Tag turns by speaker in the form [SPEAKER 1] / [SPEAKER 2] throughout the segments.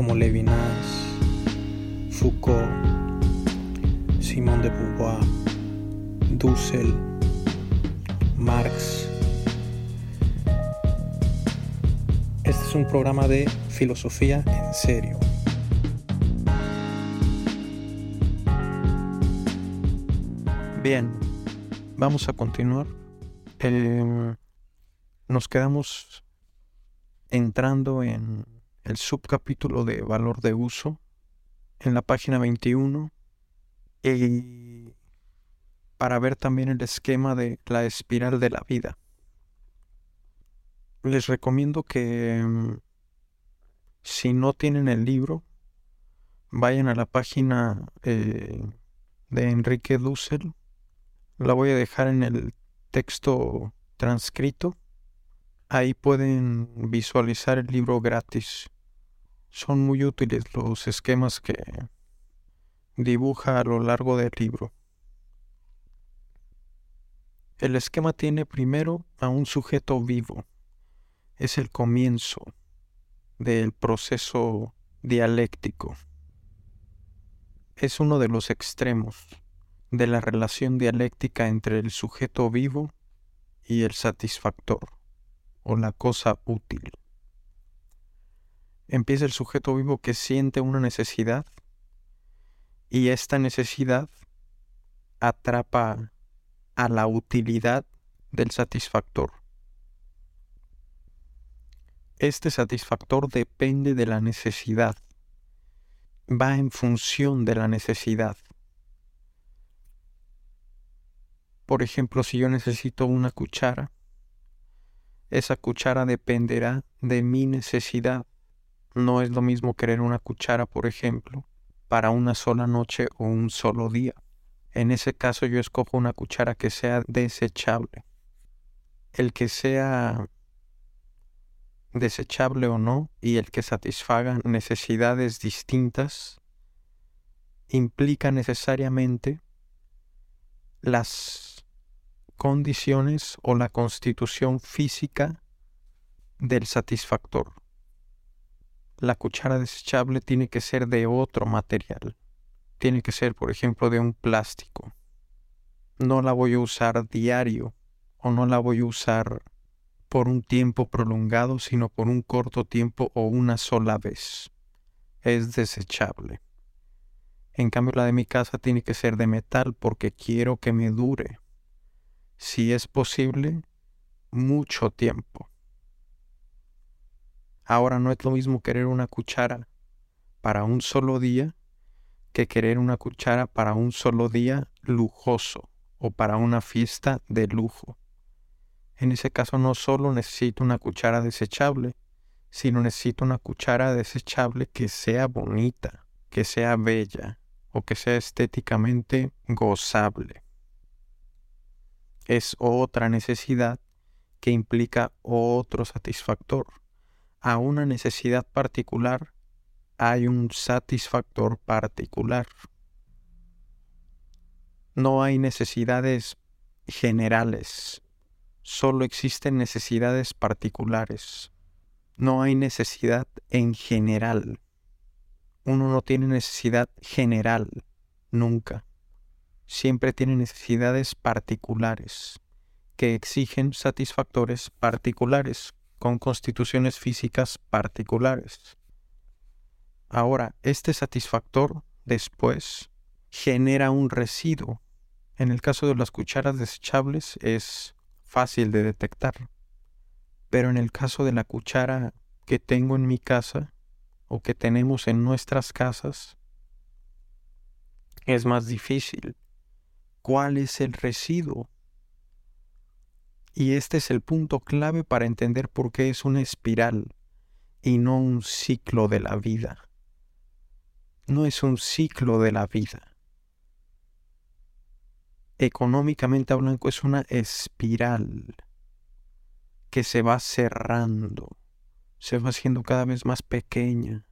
[SPEAKER 1] como Levinas, Foucault, Simón de Beauvoir, Dussel, Marx. Este es un programa de filosofía en serio. Bien, vamos a continuar. Eh, nos quedamos entrando en el subcapítulo de valor de uso en la página 21 y para ver también el esquema de la espiral de la vida. Les recomiendo que mm, si no tienen el libro, vayan a la página eh, de Enrique Dussel la voy a dejar en el texto transcrito. Ahí pueden visualizar el libro gratis. Son muy útiles los esquemas que dibuja a lo largo del libro. El esquema tiene primero a un sujeto vivo. Es el comienzo del proceso dialéctico. Es uno de los extremos de la relación dialéctica entre el sujeto vivo y el satisfactor o la cosa útil. Empieza el sujeto vivo que siente una necesidad y esta necesidad atrapa a la utilidad del satisfactor. Este satisfactor depende de la necesidad, va en función de la necesidad. Por ejemplo, si yo necesito una cuchara, esa cuchara dependerá de mi necesidad. No es lo mismo querer una cuchara, por ejemplo, para una sola noche o un solo día. En ese caso yo escojo una cuchara que sea desechable. El que sea desechable o no y el que satisfaga necesidades distintas implica necesariamente las condiciones o la constitución física del satisfactor. La cuchara desechable tiene que ser de otro material. Tiene que ser, por ejemplo, de un plástico. No la voy a usar diario o no la voy a usar por un tiempo prolongado, sino por un corto tiempo o una sola vez. Es desechable. En cambio, la de mi casa tiene que ser de metal porque quiero que me dure si es posible, mucho tiempo. Ahora no es lo mismo querer una cuchara para un solo día que querer una cuchara para un solo día lujoso o para una fiesta de lujo. En ese caso no solo necesito una cuchara desechable, sino necesito una cuchara desechable que sea bonita, que sea bella o que sea estéticamente gozable es otra necesidad que implica otro satisfactor. A una necesidad particular hay un satisfactor particular. No hay necesidades generales, solo existen necesidades particulares. No hay necesidad en general. Uno no tiene necesidad general, nunca siempre tiene necesidades particulares que exigen satisfactores particulares con constituciones físicas particulares. Ahora, este satisfactor después genera un residuo. En el caso de las cucharas desechables es fácil de detectar, pero en el caso de la cuchara que tengo en mi casa o que tenemos en nuestras casas, es más difícil cuál es el residuo. Y este es el punto clave para entender por qué es una espiral y no un ciclo de la vida. no es un ciclo de la vida. Económicamente hablando es una espiral que se va cerrando, se va haciendo cada vez más pequeña.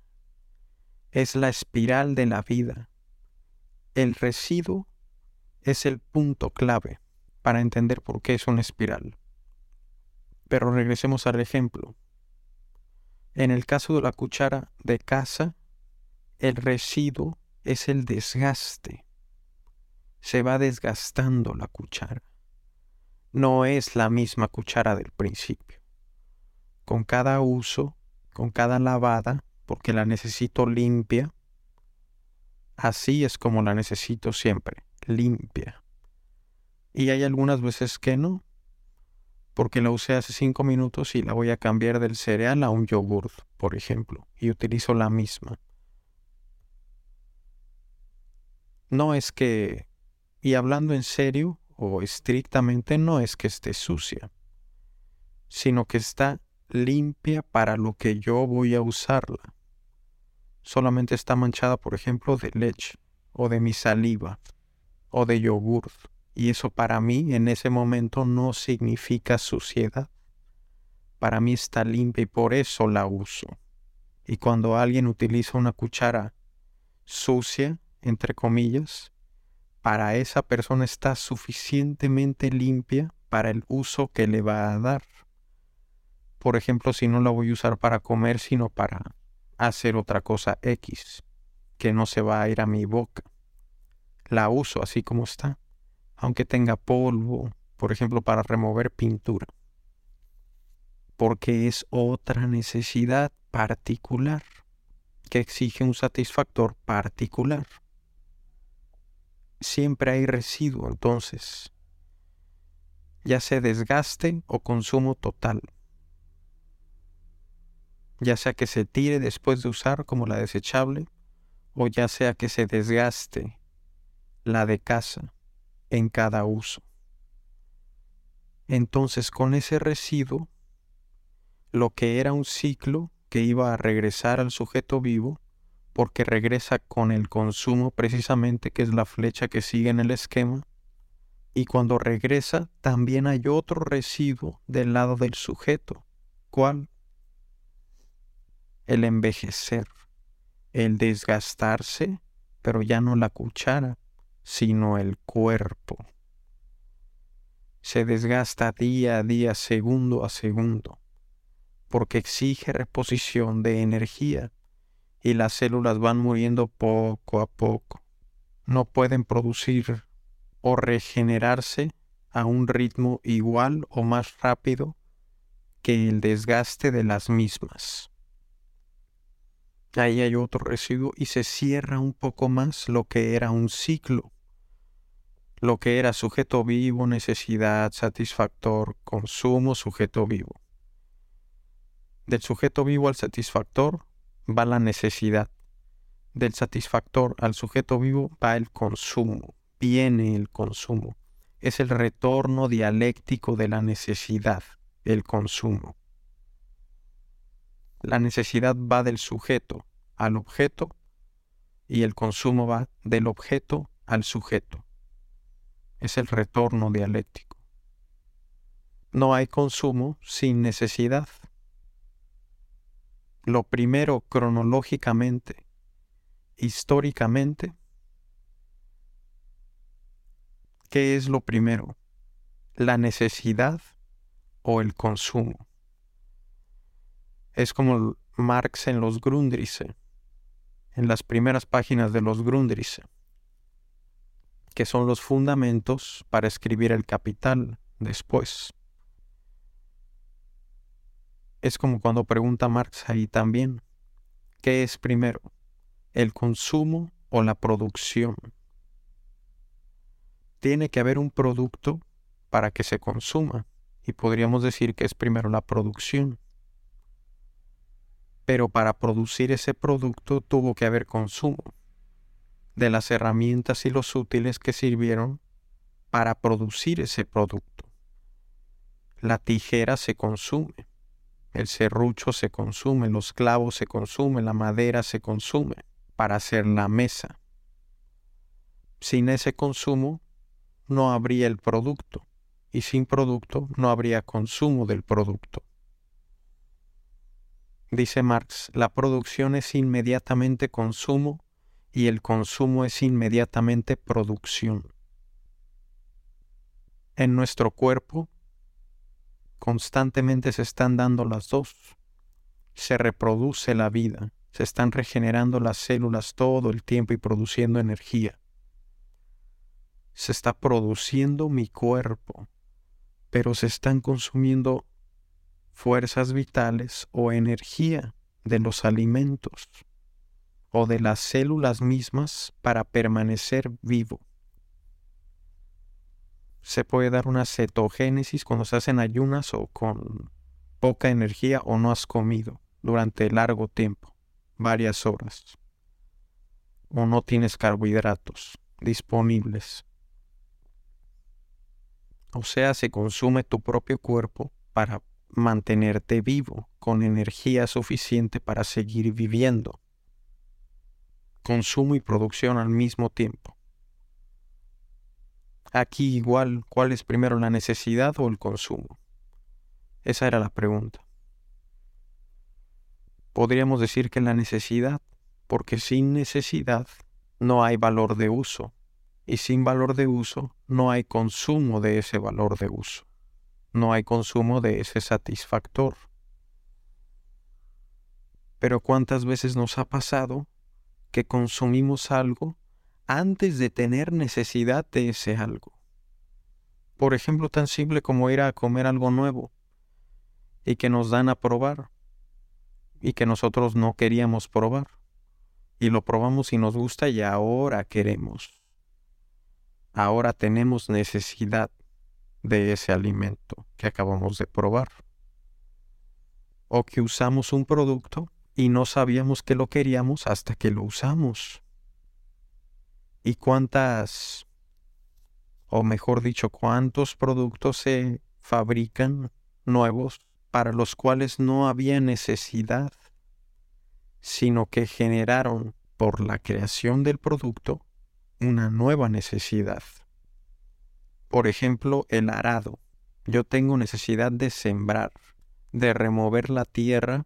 [SPEAKER 1] Es la espiral de la vida. El residuo es el punto clave para entender por qué es una espiral. Pero regresemos al ejemplo. En el caso de la cuchara de casa, el residuo es el desgaste. Se va desgastando la cuchara. No es la misma cuchara del principio. Con cada uso, con cada lavada, porque la necesito limpia, así es como la necesito siempre, limpia. Y hay algunas veces que no, porque la usé hace cinco minutos y la voy a cambiar del cereal a un yogur, por ejemplo, y utilizo la misma. No es que, y hablando en serio o estrictamente, no es que esté sucia, sino que está limpia para lo que yo voy a usarla. Solamente está manchada, por ejemplo, de leche, o de mi saliva, o de yogur y eso para mí en ese momento no significa suciedad. Para mí está limpia y por eso la uso. Y cuando alguien utiliza una cuchara sucia, entre comillas, para esa persona está suficientemente limpia para el uso que le va a dar. Por ejemplo, si no la voy a usar para comer, sino para hacer otra cosa X, que no se va a ir a mi boca. La uso así como está aunque tenga polvo, por ejemplo, para remover pintura, porque es otra necesidad particular que exige un satisfactor particular. Siempre hay residuo entonces, ya sea desgaste o consumo total, ya sea que se tire después de usar como la desechable, o ya sea que se desgaste la de casa en cada uso. Entonces con ese residuo, lo que era un ciclo que iba a regresar al sujeto vivo, porque regresa con el consumo precisamente, que es la flecha que sigue en el esquema, y cuando regresa también hay otro residuo del lado del sujeto. ¿Cuál? El envejecer, el desgastarse, pero ya no la cuchara, sino el cuerpo. Se desgasta día a día, segundo a segundo, porque exige reposición de energía y las células van muriendo poco a poco. No pueden producir o regenerarse a un ritmo igual o más rápido que el desgaste de las mismas. Ahí hay otro residuo y se cierra un poco más lo que era un ciclo lo que era sujeto vivo, necesidad, satisfactor, consumo, sujeto vivo. Del sujeto vivo al satisfactor va la necesidad. Del satisfactor al sujeto vivo va el consumo, viene el consumo. Es el retorno dialéctico de la necesidad, el consumo. La necesidad va del sujeto al objeto y el consumo va del objeto al sujeto es el retorno dialéctico. No hay consumo sin necesidad. Lo primero cronológicamente, históricamente, ¿qué es lo primero? ¿La necesidad o el consumo? Es como Marx en los Grundrisse, en las primeras páginas de los Grundrisse que son los fundamentos para escribir el capital después. Es como cuando pregunta Marx ahí también, ¿qué es primero? ¿El consumo o la producción? Tiene que haber un producto para que se consuma y podríamos decir que es primero la producción. Pero para producir ese producto tuvo que haber consumo de las herramientas y los útiles que sirvieron para producir ese producto. La tijera se consume, el serrucho se consume, los clavos se consumen, la madera se consume. para hacer la mesa. Sin ese consumo no habría el producto y sin producto no habría consumo del producto. Dice Marx, la producción es inmediatamente consumo y el consumo es inmediatamente producción. En nuestro cuerpo constantemente se están dando las dos. Se reproduce la vida, se están regenerando las células todo el tiempo y produciendo energía. Se está produciendo mi cuerpo, pero se están consumiendo fuerzas vitales o energía de los alimentos o de las células mismas para permanecer vivo. Se puede dar una cetogénesis cuando se hacen ayunas o con poca energía o no has comido durante largo tiempo, varias horas, o no tienes carbohidratos disponibles. O sea, se consume tu propio cuerpo para mantenerte vivo, con energía suficiente para seguir viviendo. Consumo y producción al mismo tiempo. Aquí igual, ¿cuál es primero la necesidad o el consumo? Esa era la pregunta. Podríamos decir que la necesidad, porque sin necesidad no hay valor de uso, y sin valor de uso no hay consumo de ese valor de uso no hay consumo de ese satisfactor. Pero ¿cuántas veces nos ha pasado que consumimos algo antes de tener necesidad de ese algo? Por ejemplo, tan simple como ir a comer algo nuevo y que nos dan a probar y que nosotros no queríamos probar y lo probamos y nos gusta y ahora queremos. Ahora tenemos necesidad de ese alimento que acabamos de probar. O que usamos un producto y no sabíamos que lo queríamos hasta que lo usamos. ¿Y cuántas, o mejor dicho, cuántos productos se fabrican nuevos para los cuales no había necesidad, sino que generaron por la creación del producto una nueva necesidad? Por ejemplo, el arado. Yo tengo necesidad de sembrar, de remover la tierra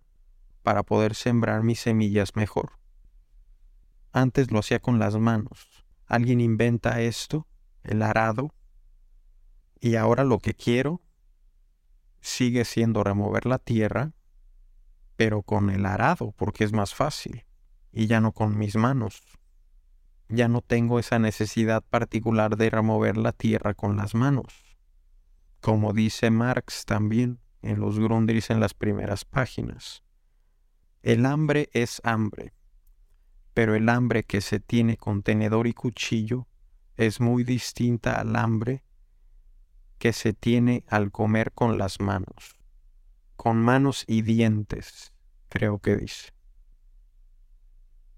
[SPEAKER 1] para poder sembrar mis semillas mejor. Antes lo hacía con las manos. Alguien inventa esto, el arado, y ahora lo que quiero sigue siendo remover la tierra, pero con el arado, porque es más fácil, y ya no con mis manos ya no tengo esa necesidad particular de remover la tierra con las manos. Como dice Marx también en los Grundrisse en las primeras páginas. El hambre es hambre, pero el hambre que se tiene con tenedor y cuchillo es muy distinta al hambre que se tiene al comer con las manos, con manos y dientes, creo que dice.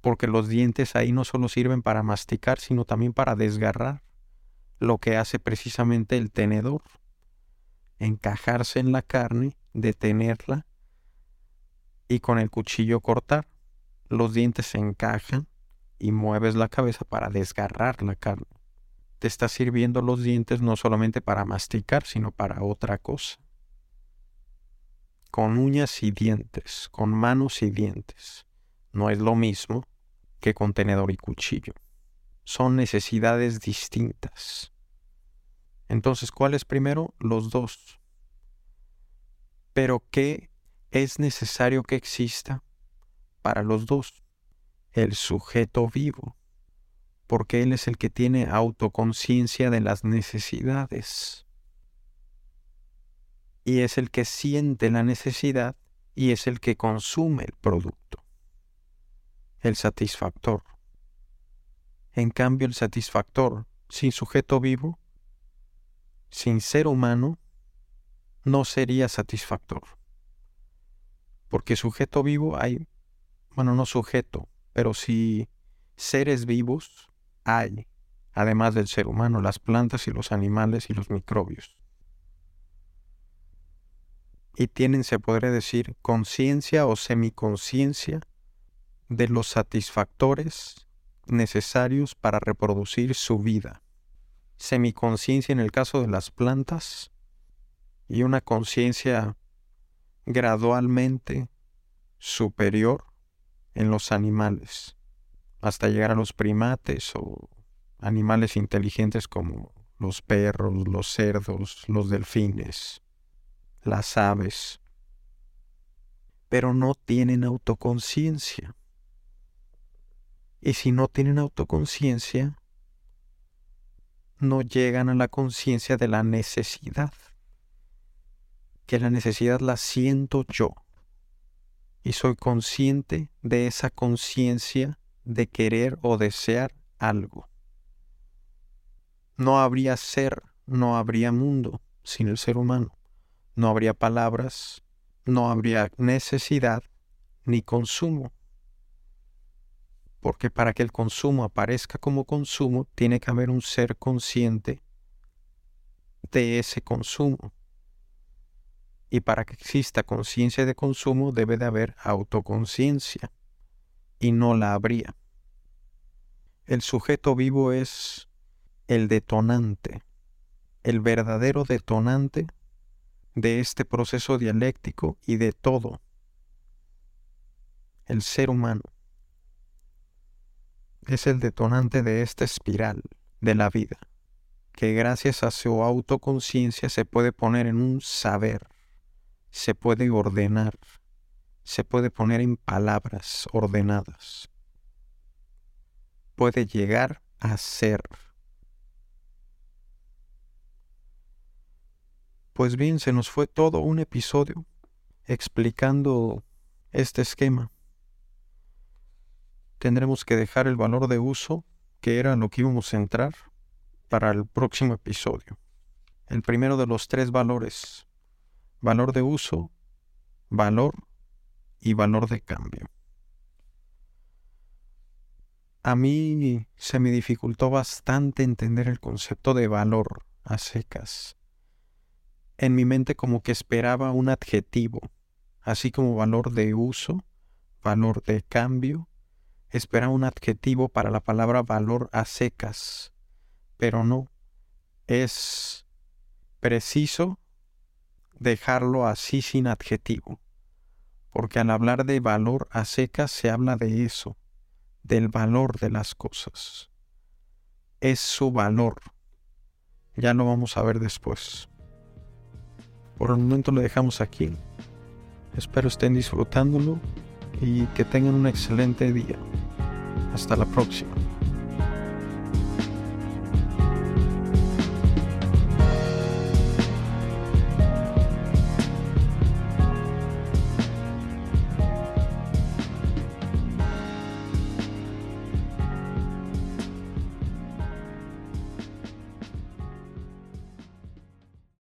[SPEAKER 1] Porque los dientes ahí no solo sirven para masticar, sino también para desgarrar, lo que hace precisamente el tenedor, encajarse en la carne, detenerla y con el cuchillo cortar. Los dientes se encajan y mueves la cabeza para desgarrar la carne. Te está sirviendo los dientes no solamente para masticar, sino para otra cosa. Con uñas y dientes, con manos y dientes. No es lo mismo que contenedor y cuchillo. Son necesidades distintas. Entonces, ¿cuál es primero? Los dos. Pero ¿qué es necesario que exista para los dos? El sujeto vivo, porque él es el que tiene autoconciencia de las necesidades. Y es el que siente la necesidad y es el que consume el producto el satisfactor. En cambio, el satisfactor, sin sujeto vivo, sin ser humano, no sería satisfactor. Porque sujeto vivo hay, bueno, no sujeto, pero sí seres vivos hay, además del ser humano, las plantas y los animales y los microbios. Y tienen, se podría decir, conciencia o semiconciencia de los satisfactores necesarios para reproducir su vida. Semiconciencia en el caso de las plantas y una conciencia gradualmente superior en los animales, hasta llegar a los primates o animales inteligentes como los perros, los cerdos, los delfines, las aves, pero no tienen autoconciencia. Y si no tienen autoconciencia, no llegan a la conciencia de la necesidad, que la necesidad la siento yo, y soy consciente de esa conciencia de querer o desear algo. No habría ser, no habría mundo sin el ser humano. No habría palabras, no habría necesidad ni consumo. Porque para que el consumo aparezca como consumo, tiene que haber un ser consciente de ese consumo. Y para que exista conciencia de consumo debe de haber autoconciencia. Y no la habría. El sujeto vivo es el detonante, el verdadero detonante de este proceso dialéctico y de todo, el ser humano. Es el detonante de esta espiral de la vida, que gracias a su autoconciencia se puede poner en un saber, se puede ordenar, se puede poner en palabras ordenadas, puede llegar a ser. Pues bien, se nos fue todo un episodio explicando este esquema. Tendremos que dejar el valor de uso, que era lo que íbamos a entrar, para el próximo episodio. El primero de los tres valores. Valor de uso, valor y valor de cambio. A mí se me dificultó bastante entender el concepto de valor a secas. En mi mente como que esperaba un adjetivo, así como valor de uso, valor de cambio, esperaba un adjetivo para la palabra valor a secas, pero no, es preciso dejarlo así sin adjetivo, porque al hablar de valor a secas se habla de eso, del valor de las cosas. Es su valor. Ya lo vamos a ver después. Por el momento lo dejamos aquí. Espero estén disfrutándolo y que tengan un excelente día. Hasta la próxima.